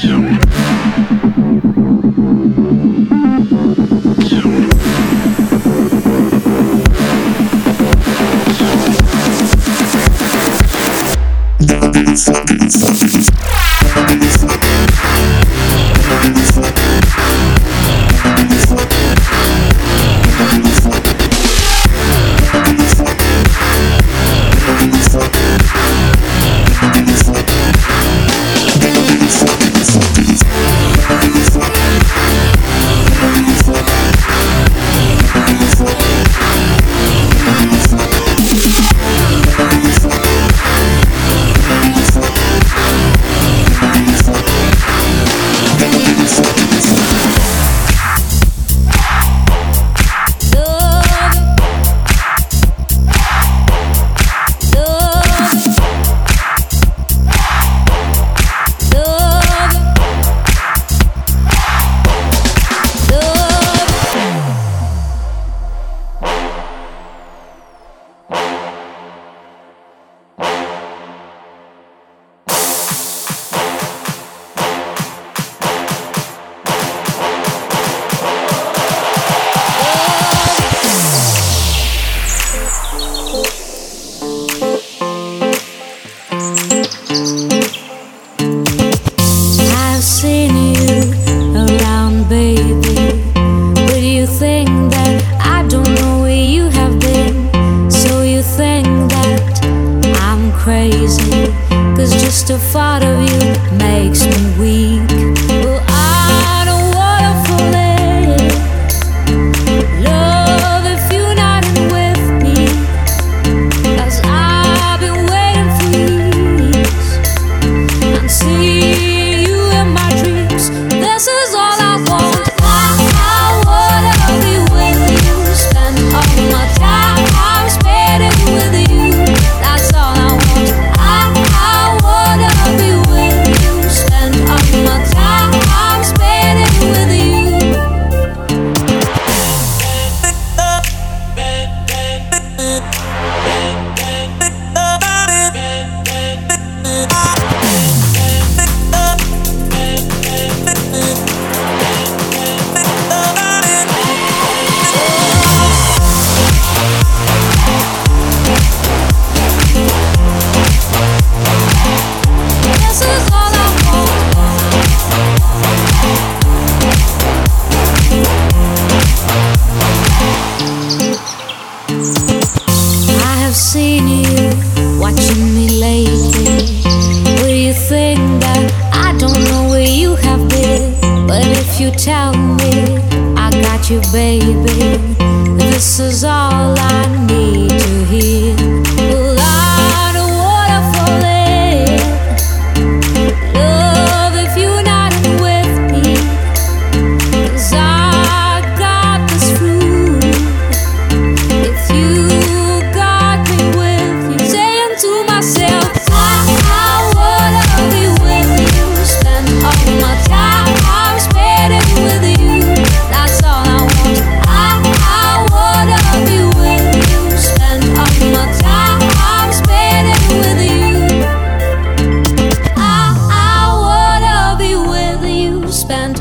Yeah. Spend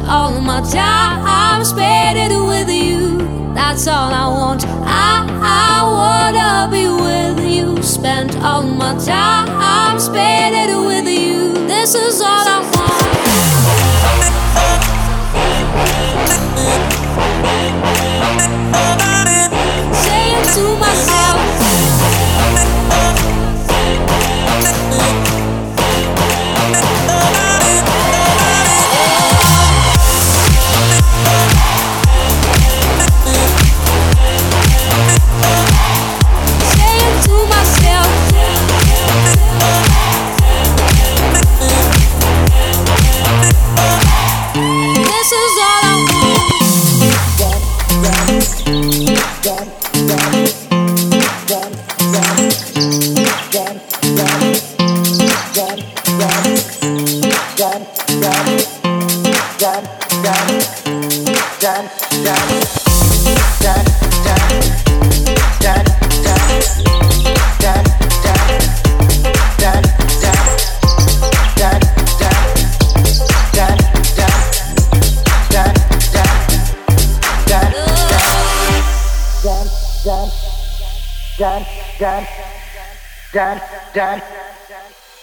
all my time spending with you. That's all I want. I, I wanna be with you, spend all my time spending with you. This is all I want. Saying to myself. Hit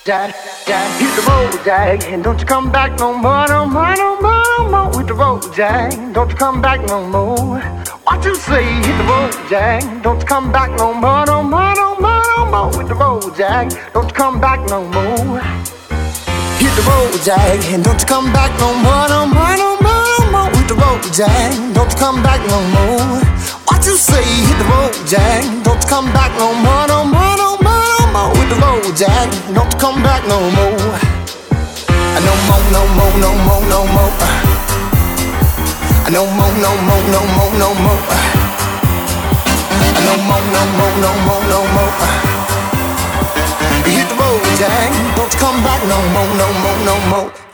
the road, Jack, and don't you come back no more, no more, no more, no more. Hit the road, Jack, don't you come back no more. What you say? Hit the road, Jack, don't you come back no more, no more, no more, no more. Hit the road, Jack, don't you come back no more. Hit the road, Jack, and don't you come back no more, no more, no more, no more. Hit the road, Jack, don't you come back no more. What you say? Hit the road, Jack, don't you come back no more, no more, no more. Hit the road, Jack, don't you come back no more. No more, no more, no more, no more. No more, no more, no more, no more. No more, no more, no more, no more. Hit the road, Jack. Don't come back no more, no more, no more.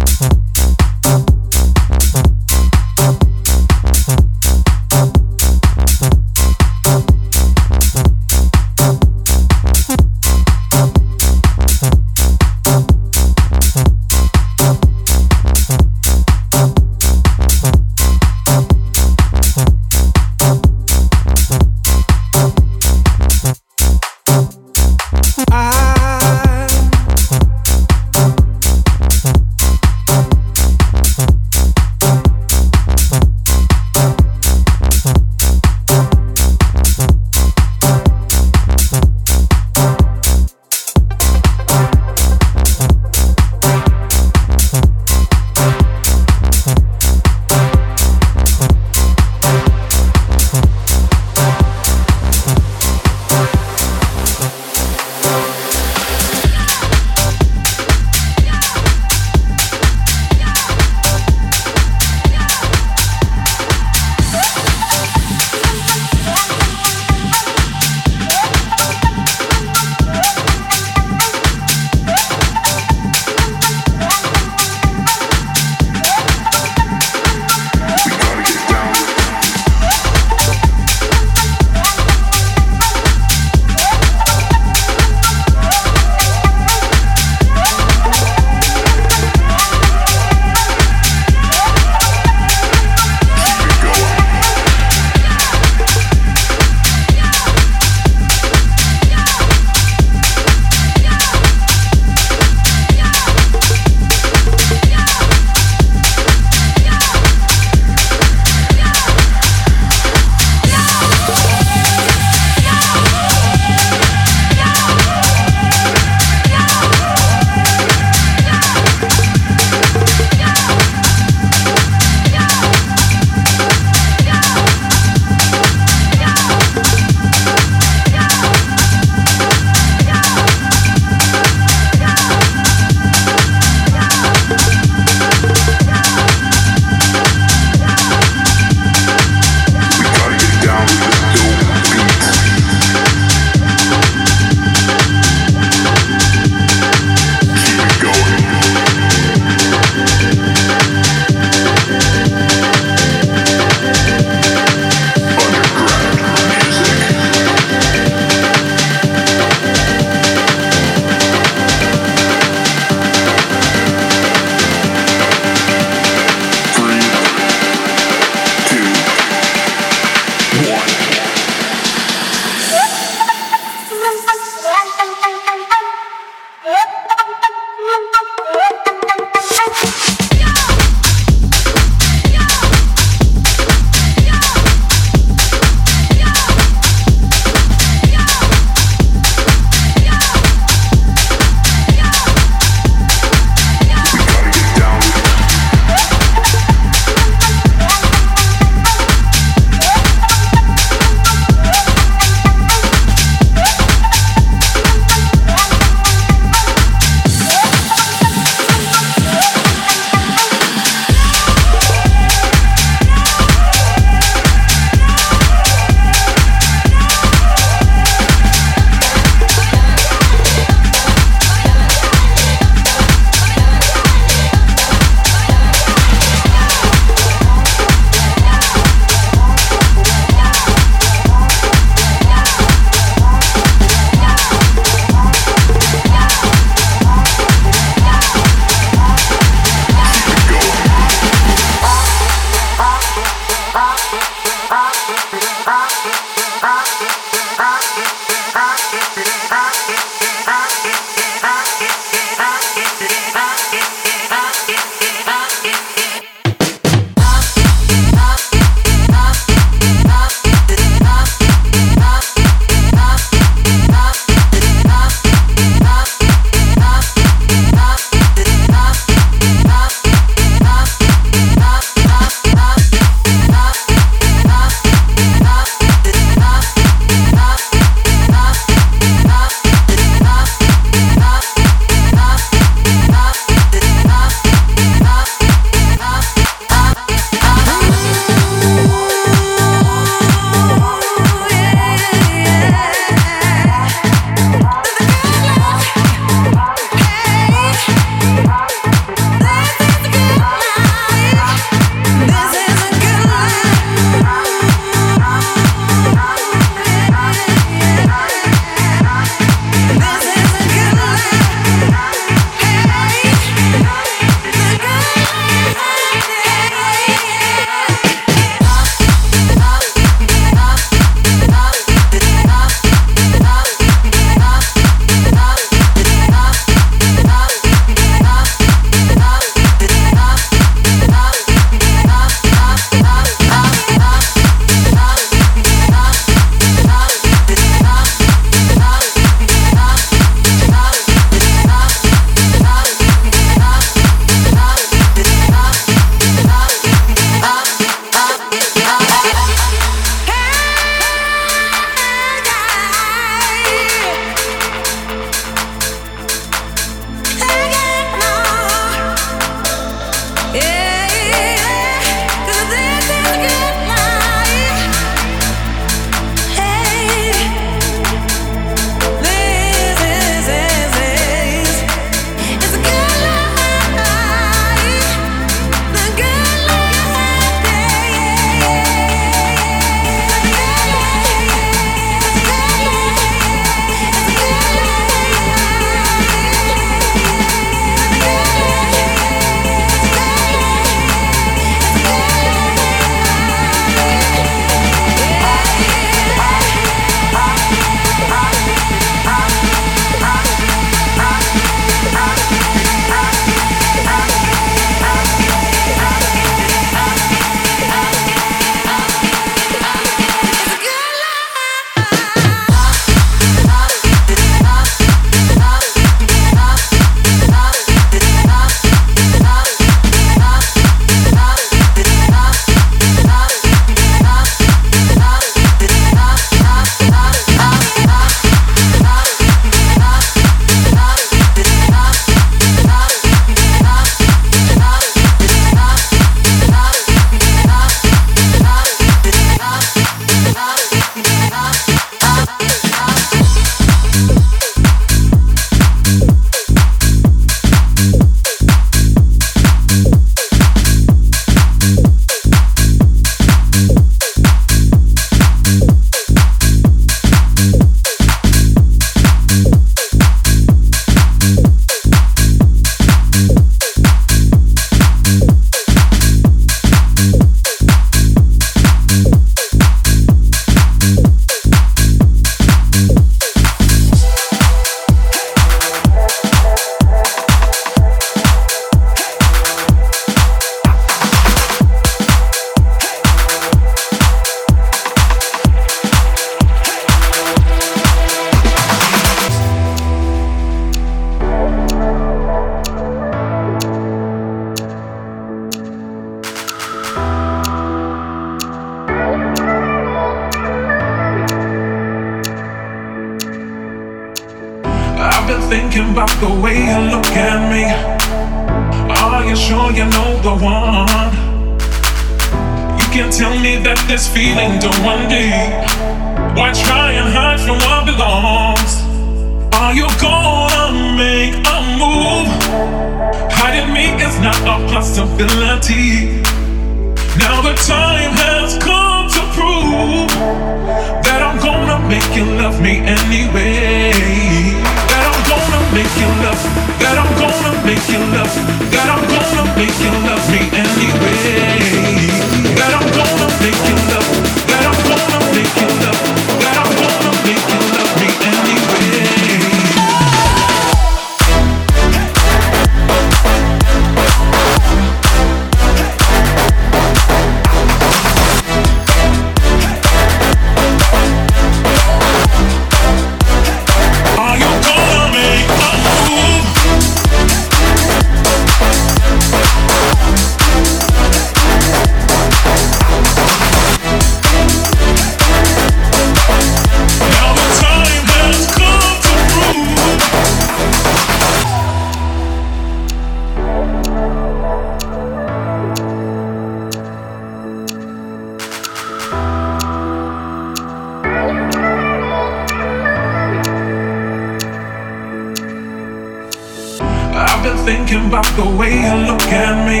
Thinking about the way you look at me.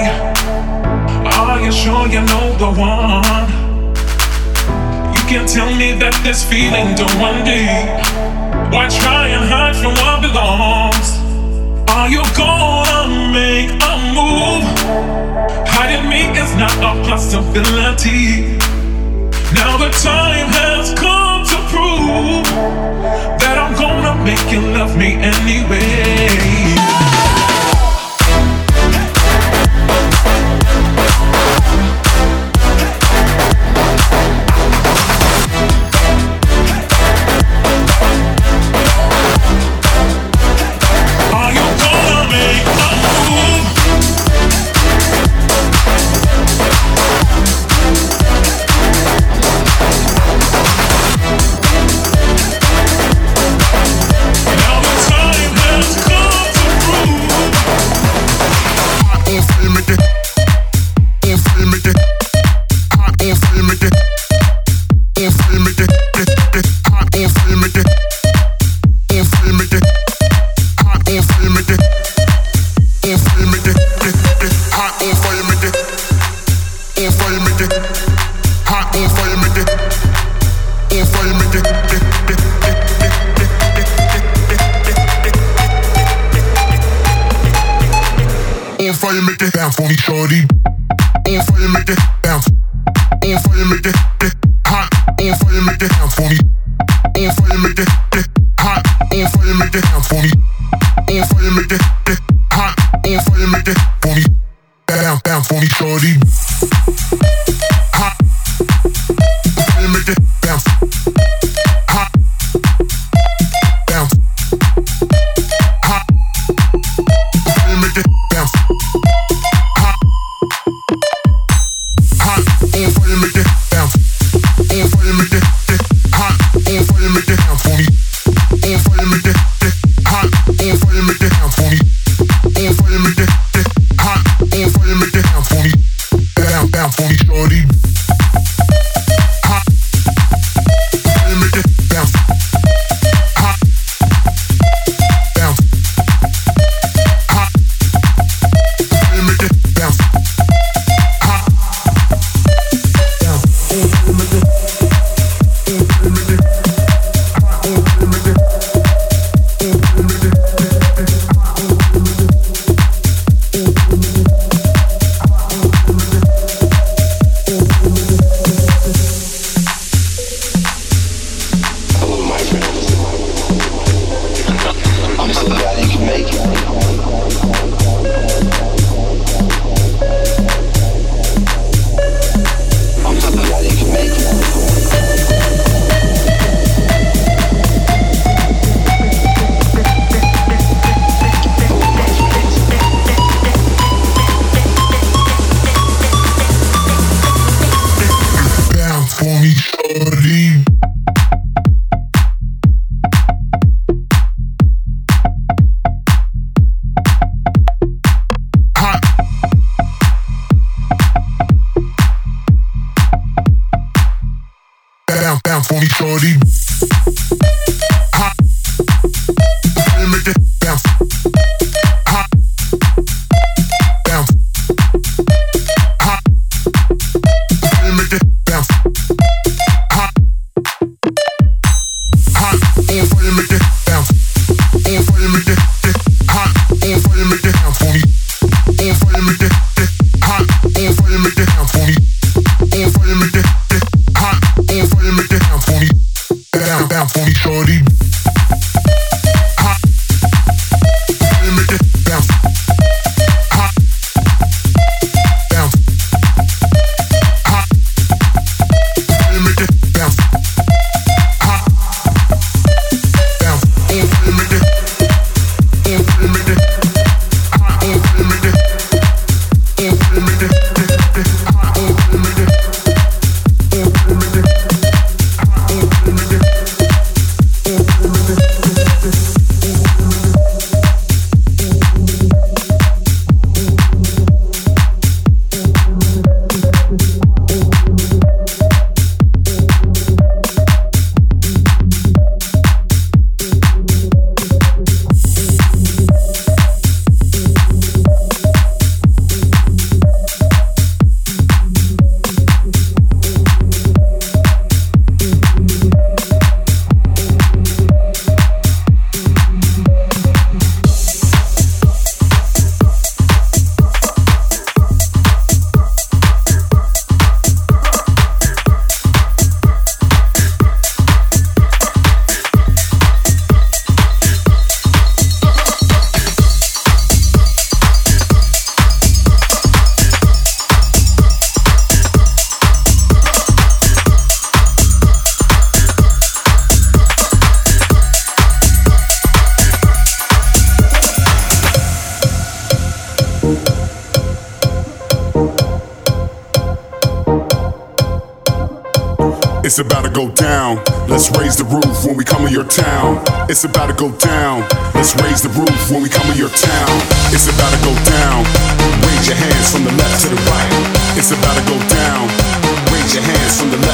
Are you sure you know the one? You can't tell me that this feeling don't run deep. Why try and hide from what belongs? Are you gonna make a move? Hiding me is not a possibility. Now the time has come to prove that I'm gonna make you love me anyway. me, me, It's about to go down. Raise your hands from the left.